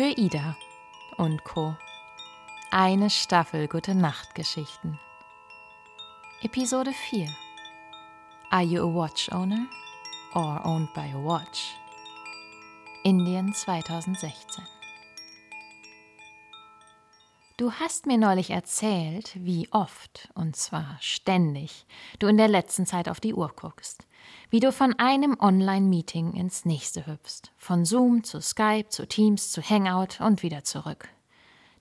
Für Ida und Co. Eine Staffel Gute Nacht Geschichten. Episode 4. Are you a watch owner or owned by a watch? Indien 2016. Du hast mir neulich erzählt, wie oft, und zwar ständig, du in der letzten Zeit auf die Uhr guckst. Wie du von einem Online-Meeting ins nächste hüpfst. Von Zoom zu Skype, zu Teams, zu Hangout und wieder zurück.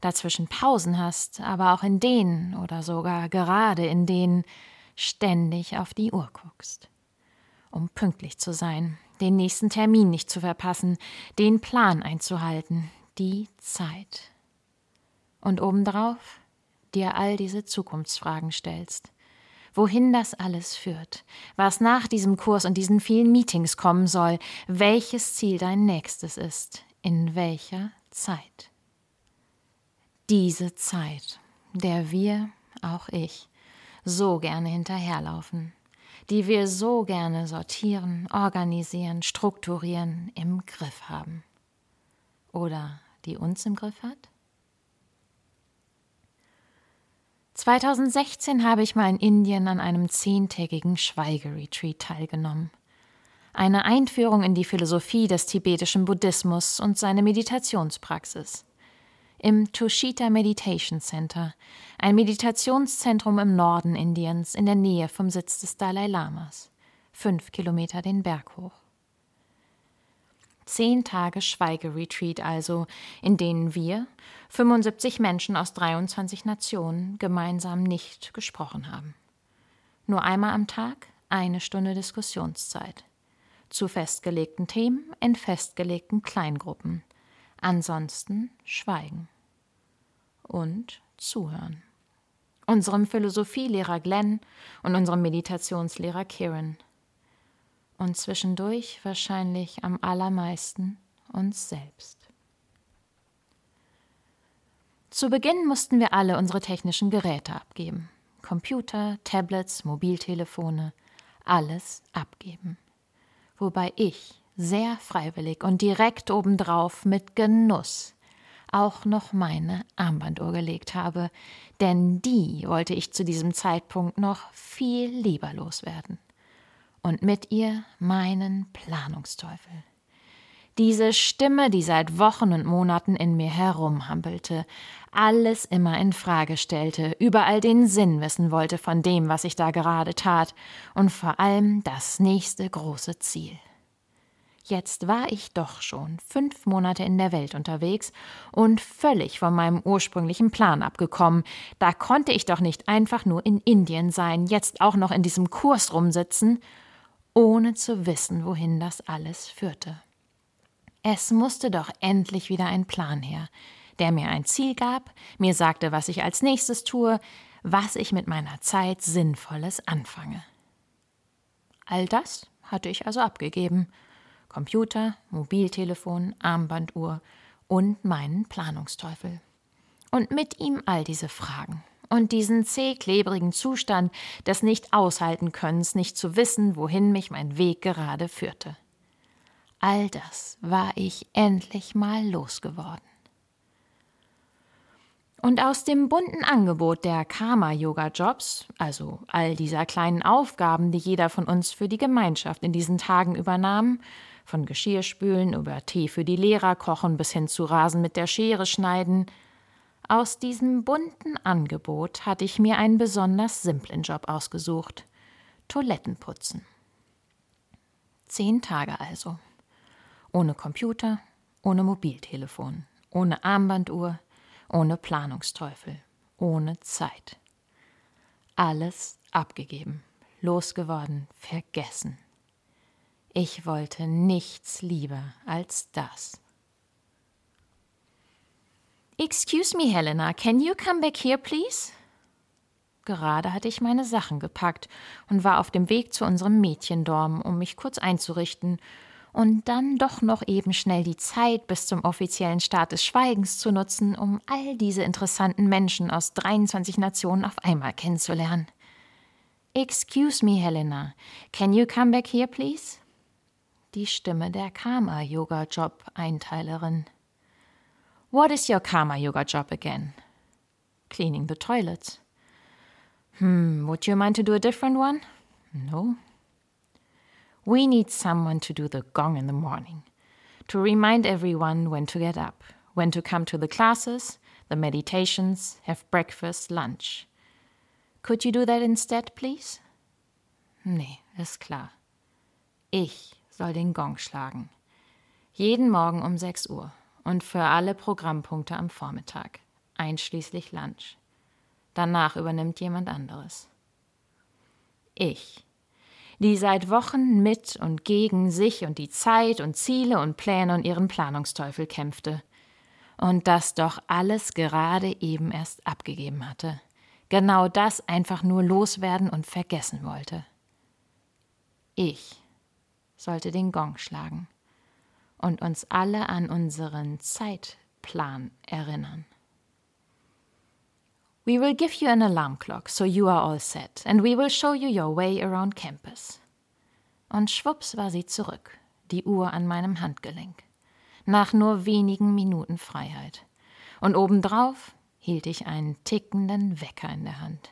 Dazwischen Pausen hast, aber auch in denen oder sogar gerade in denen ständig auf die Uhr guckst. Um pünktlich zu sein, den nächsten Termin nicht zu verpassen, den Plan einzuhalten, die Zeit und obendrauf dir all diese Zukunftsfragen stellst. Wohin das alles führt, was nach diesem Kurs und diesen vielen Meetings kommen soll, welches Ziel dein nächstes ist, in welcher Zeit. Diese Zeit, der wir, auch ich, so gerne hinterherlaufen, die wir so gerne sortieren, organisieren, strukturieren, im Griff haben. Oder die uns im Griff hat? 2016 habe ich mal in Indien an einem zehntägigen Schweigeretreat teilgenommen. Eine Einführung in die Philosophie des tibetischen Buddhismus und seine Meditationspraxis. Im Tushita Meditation Center, ein Meditationszentrum im Norden Indiens in der Nähe vom Sitz des Dalai Lamas, fünf Kilometer den Berg hoch. Zehn Tage Schweigeretreat also, in denen wir, 75 Menschen aus 23 Nationen, gemeinsam nicht gesprochen haben. Nur einmal am Tag eine Stunde Diskussionszeit. Zu festgelegten Themen in festgelegten Kleingruppen. Ansonsten Schweigen. Und Zuhören. Unserem Philosophielehrer Glenn und unserem Meditationslehrer Kieran – und zwischendurch wahrscheinlich am allermeisten uns selbst. Zu Beginn mussten wir alle unsere technischen Geräte abgeben. Computer, Tablets, Mobiltelefone, alles abgeben. Wobei ich sehr freiwillig und direkt obendrauf mit Genuss auch noch meine Armbanduhr gelegt habe, denn die wollte ich zu diesem Zeitpunkt noch viel lieber loswerden und mit ihr meinen Planungsteufel. Diese Stimme, die seit Wochen und Monaten in mir herumhampelte, alles immer in Frage stellte, überall den Sinn wissen wollte von dem, was ich da gerade tat, und vor allem das nächste große Ziel. Jetzt war ich doch schon fünf Monate in der Welt unterwegs und völlig von meinem ursprünglichen Plan abgekommen. Da konnte ich doch nicht einfach nur in Indien sein, jetzt auch noch in diesem Kurs rumsitzen ohne zu wissen, wohin das alles führte. Es musste doch endlich wieder ein Plan her, der mir ein Ziel gab, mir sagte, was ich als nächstes tue, was ich mit meiner Zeit Sinnvolles anfange. All das hatte ich also abgegeben. Computer, Mobiltelefon, Armbanduhr und meinen Planungsteufel. Und mit ihm all diese Fragen und diesen zäh klebrigen Zustand des Nicht-Aushalten-Könnens, nicht zu wissen, wohin mich mein Weg gerade führte. All das war ich endlich mal losgeworden. Und aus dem bunten Angebot der Karma-Yoga-Jobs, also all dieser kleinen Aufgaben, die jeder von uns für die Gemeinschaft in diesen Tagen übernahm, von Geschirrspülen über Tee für die Lehrer kochen bis hin zu Rasen mit der Schere schneiden, aus diesem bunten Angebot hatte ich mir einen besonders simplen Job ausgesucht. Toiletten putzen. Zehn Tage also. Ohne Computer, ohne Mobiltelefon, ohne Armbanduhr, ohne Planungsteufel, ohne Zeit. Alles abgegeben, losgeworden, vergessen. Ich wollte nichts lieber als das. Excuse me, Helena, can you come back here, please? Gerade hatte ich meine Sachen gepackt und war auf dem Weg zu unserem Mädchendorm, um mich kurz einzurichten und dann doch noch eben schnell die Zeit bis zum offiziellen Start des Schweigens zu nutzen, um all diese interessanten Menschen aus 23 Nationen auf einmal kennenzulernen. Excuse me, Helena, can you come back here, please? Die Stimme der Karma-Yoga-Job-Einteilerin. What is your karma yoga job again? Cleaning the toilets. Hmm, would you mind to do a different one? No. We need someone to do the gong in the morning, to remind everyone when to get up, when to come to the classes, the meditations, have breakfast, lunch. Could you do that instead, please? Nee, ist klar. Ich soll den Gong schlagen. Jeden Morgen um 6 Uhr und für alle Programmpunkte am Vormittag, einschließlich Lunch. Danach übernimmt jemand anderes. Ich, die seit Wochen mit und gegen sich und die Zeit und Ziele und Pläne und ihren Planungsteufel kämpfte. Und das doch alles gerade eben erst abgegeben hatte. Genau das einfach nur loswerden und vergessen wollte. Ich sollte den Gong schlagen und uns alle an unseren Zeitplan erinnern. We will give you an alarm clock, so you are all set, and we will show you your way around campus. Und schwupps war sie zurück, die Uhr an meinem Handgelenk, nach nur wenigen Minuten Freiheit. Und obendrauf hielt ich einen tickenden Wecker in der Hand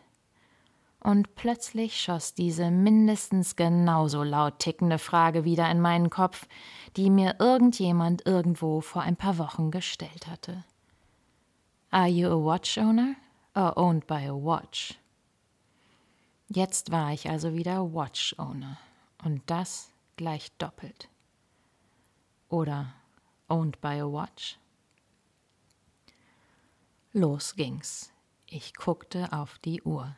und plötzlich schoss diese mindestens genauso laut tickende Frage wieder in meinen Kopf, die mir irgendjemand irgendwo vor ein paar Wochen gestellt hatte. Are you a watch owner or owned by a watch? Jetzt war ich also wieder Watch Owner und das gleich doppelt. Oder owned by a watch? Los ging's. Ich guckte auf die Uhr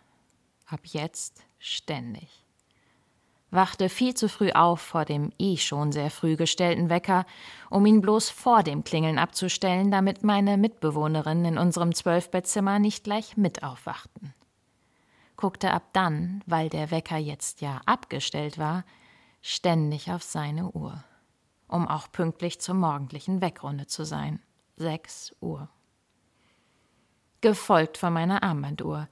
ab jetzt ständig. Wachte viel zu früh auf vor dem eh schon sehr früh gestellten Wecker, um ihn bloß vor dem Klingeln abzustellen, damit meine Mitbewohnerinnen in unserem Zwölfbettzimmer nicht gleich mit aufwachten. Guckte ab dann, weil der Wecker jetzt ja abgestellt war, ständig auf seine Uhr, um auch pünktlich zur morgendlichen Weckrunde zu sein. Sechs Uhr. Gefolgt von meiner Armbanduhr,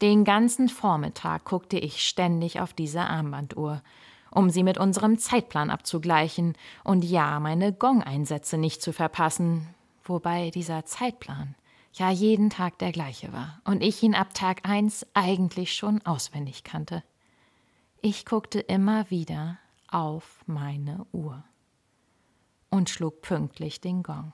den ganzen Vormittag guckte ich ständig auf diese Armbanduhr, um sie mit unserem Zeitplan abzugleichen und ja, meine Gong-Einsätze nicht zu verpassen, wobei dieser Zeitplan ja jeden Tag der gleiche war und ich ihn ab Tag eins eigentlich schon auswendig kannte. Ich guckte immer wieder auf meine Uhr und schlug pünktlich den Gong.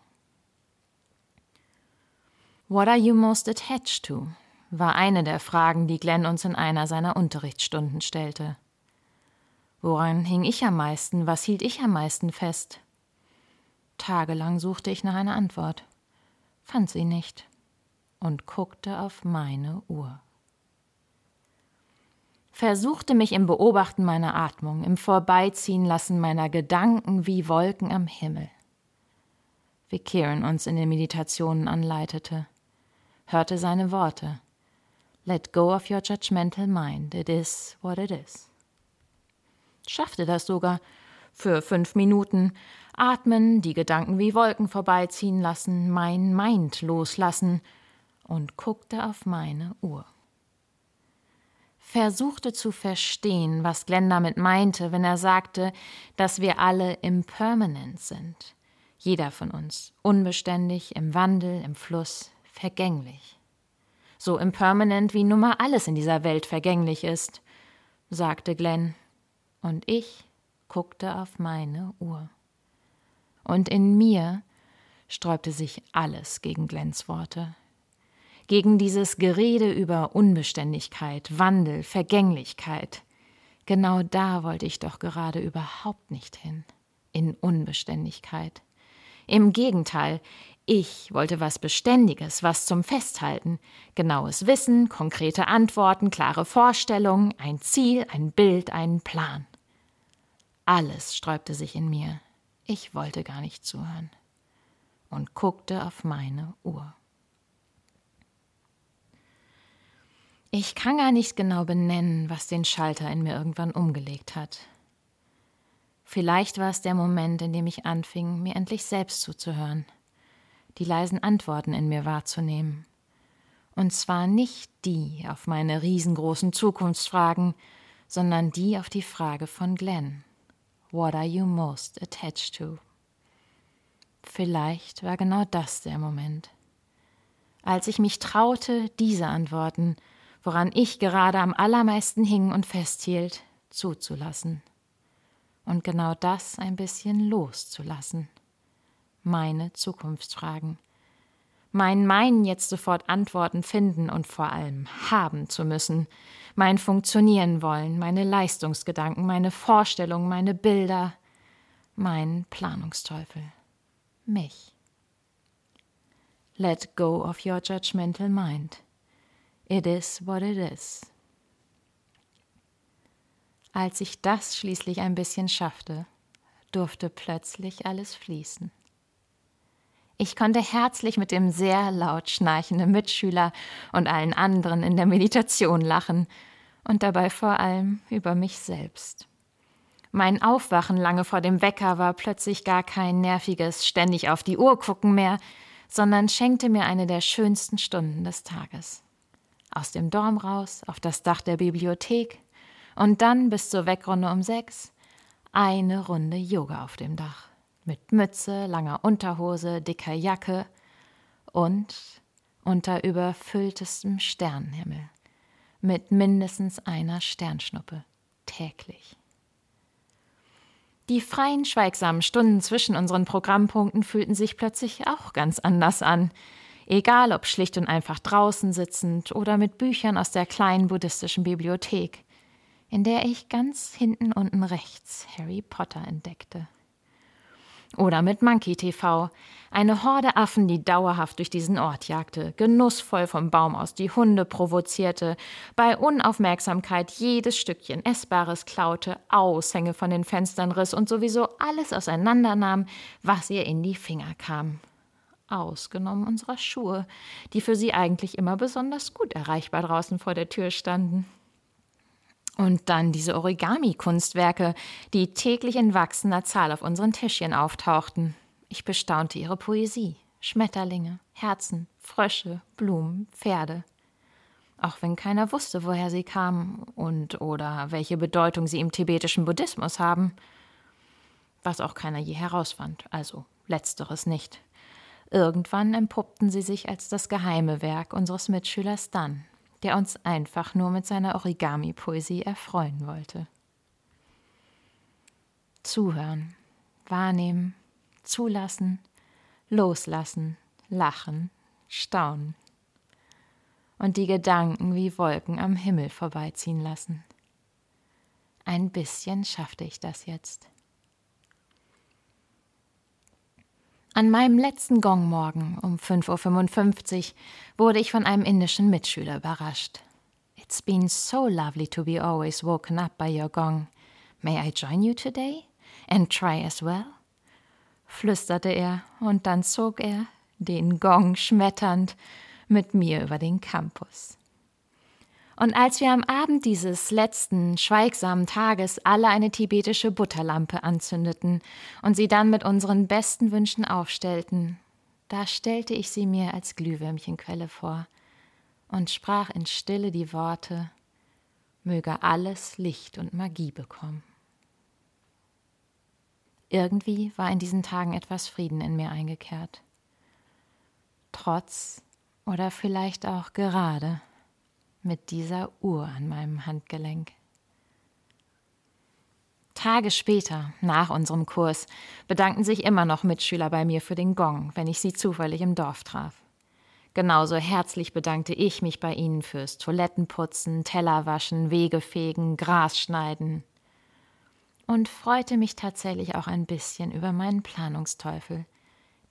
What are you most attached to? War eine der Fragen, die Glenn uns in einer seiner Unterrichtsstunden stellte. Woran hing ich am meisten? Was hielt ich am meisten fest? Tagelang suchte ich nach einer Antwort, fand sie nicht und guckte auf meine Uhr. Versuchte mich im Beobachten meiner Atmung, im Vorbeiziehen lassen meiner Gedanken wie Wolken am Himmel. Wie Kieran uns in den Meditationen anleitete, hörte seine Worte, Let go of your judgmental mind. It is what it is. Schaffte das sogar. Für fünf Minuten atmen, die Gedanken wie Wolken vorbeiziehen lassen, mein Mind loslassen und guckte auf meine Uhr. Versuchte zu verstehen, was Glenn damit meinte, wenn er sagte, dass wir alle impermanent sind. Jeder von uns, unbeständig, im Wandel, im Fluss, vergänglich so impermanent wie nun mal alles in dieser Welt vergänglich ist, sagte Glenn, und ich guckte auf meine Uhr. Und in mir sträubte sich alles gegen Glenns Worte, gegen dieses Gerede über Unbeständigkeit, Wandel, Vergänglichkeit. Genau da wollte ich doch gerade überhaupt nicht hin, in Unbeständigkeit. Im Gegenteil, ich wollte was Beständiges, was zum Festhalten, genaues Wissen, konkrete Antworten, klare Vorstellungen, ein Ziel, ein Bild, einen Plan. Alles sträubte sich in mir. Ich wollte gar nicht zuhören und guckte auf meine Uhr. Ich kann gar nicht genau benennen, was den Schalter in mir irgendwann umgelegt hat. Vielleicht war es der Moment, in dem ich anfing, mir endlich selbst zuzuhören die leisen Antworten in mir wahrzunehmen. Und zwar nicht die auf meine riesengroßen Zukunftsfragen, sondern die auf die Frage von Glenn. What are you most attached to? vielleicht war genau das der Moment. Als ich mich traute, diese Antworten, woran ich gerade am allermeisten hing und festhielt, zuzulassen. Und genau das ein bisschen loszulassen. Meine Zukunftsfragen. Mein Meinen jetzt sofort Antworten finden und vor allem haben zu müssen. Mein Funktionieren wollen, meine Leistungsgedanken, meine Vorstellungen, meine Bilder, mein Planungsteufel. Mich. Let go of your judgmental mind. It is what it is. Als ich das schließlich ein bisschen schaffte, durfte plötzlich alles fließen. Ich konnte herzlich mit dem sehr laut schnarchenden Mitschüler und allen anderen in der Meditation lachen und dabei vor allem über mich selbst. Mein Aufwachen lange vor dem Wecker war plötzlich gar kein nerviges ständig auf die Uhr gucken mehr, sondern schenkte mir eine der schönsten Stunden des Tages. Aus dem Dorm raus, auf das Dach der Bibliothek und dann bis zur Weckrunde um sechs eine Runde Yoga auf dem Dach mit Mütze, langer Unterhose, dicker Jacke und unter überfülltestem Sternenhimmel mit mindestens einer Sternschnuppe täglich. Die freien, schweigsamen Stunden zwischen unseren Programmpunkten fühlten sich plötzlich auch ganz anders an, egal ob schlicht und einfach draußen sitzend oder mit Büchern aus der kleinen buddhistischen Bibliothek, in der ich ganz hinten unten rechts Harry Potter entdeckte. Oder mit Monkey TV, eine Horde Affen, die dauerhaft durch diesen Ort jagte, genussvoll vom Baum aus die Hunde provozierte, bei Unaufmerksamkeit jedes Stückchen Essbares klaute, Aushänge von den Fenstern riss und sowieso alles auseinandernahm, was ihr in die Finger kam. Ausgenommen unserer Schuhe, die für sie eigentlich immer besonders gut erreichbar draußen vor der Tür standen. Und dann diese Origami-Kunstwerke, die täglich in wachsender Zahl auf unseren Tischchen auftauchten. Ich bestaunte ihre Poesie. Schmetterlinge, Herzen, Frösche, Blumen, Pferde. Auch wenn keiner wusste, woher sie kamen und oder welche Bedeutung sie im tibetischen Buddhismus haben. Was auch keiner je herausfand, also letzteres nicht. Irgendwann empuppten sie sich als das geheime Werk unseres Mitschülers Dann, der uns einfach nur mit seiner Origami-Poesie erfreuen wollte. Zuhören, wahrnehmen, zulassen, loslassen, lachen, staunen und die Gedanken wie Wolken am Himmel vorbeiziehen lassen. Ein bisschen schaffte ich das jetzt. An meinem letzten Gongmorgen um 5.55 Uhr wurde ich von einem indischen Mitschüler überrascht. It's been so lovely to be always woken up by your gong. May I join you today? And try as well? flüsterte er, und dann zog er, den Gong schmetternd, mit mir über den Campus. Und als wir am Abend dieses letzten, schweigsamen Tages alle eine tibetische Butterlampe anzündeten und sie dann mit unseren besten Wünschen aufstellten, da stellte ich sie mir als Glühwürmchenquelle vor und sprach in Stille die Worte Möge alles Licht und Magie bekommen. Irgendwie war in diesen Tagen etwas Frieden in mir eingekehrt. Trotz oder vielleicht auch gerade mit dieser Uhr an meinem Handgelenk. Tage später, nach unserem Kurs, bedankten sich immer noch Mitschüler bei mir für den Gong, wenn ich sie zufällig im Dorf traf. Genauso herzlich bedankte ich mich bei ihnen fürs Toilettenputzen, Tellerwaschen, Wegefegen, Gras schneiden. Und freute mich tatsächlich auch ein bisschen über meinen Planungsteufel,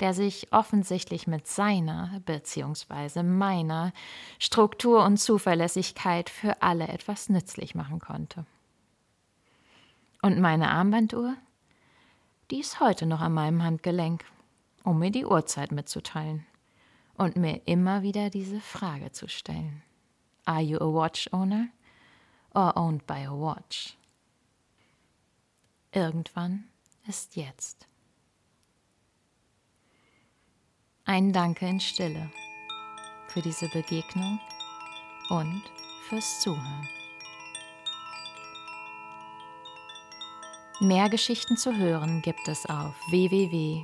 der sich offensichtlich mit seiner bzw. meiner Struktur und Zuverlässigkeit für alle etwas nützlich machen konnte. Und meine Armbanduhr? Die ist heute noch an meinem Handgelenk, um mir die Uhrzeit mitzuteilen und mir immer wieder diese Frage zu stellen. Are you a watch owner or owned by a watch? Irgendwann ist jetzt. Ein Danke in Stille für diese Begegnung und fürs Zuhören. Mehr Geschichten zu hören gibt es auf www.für-ida.co.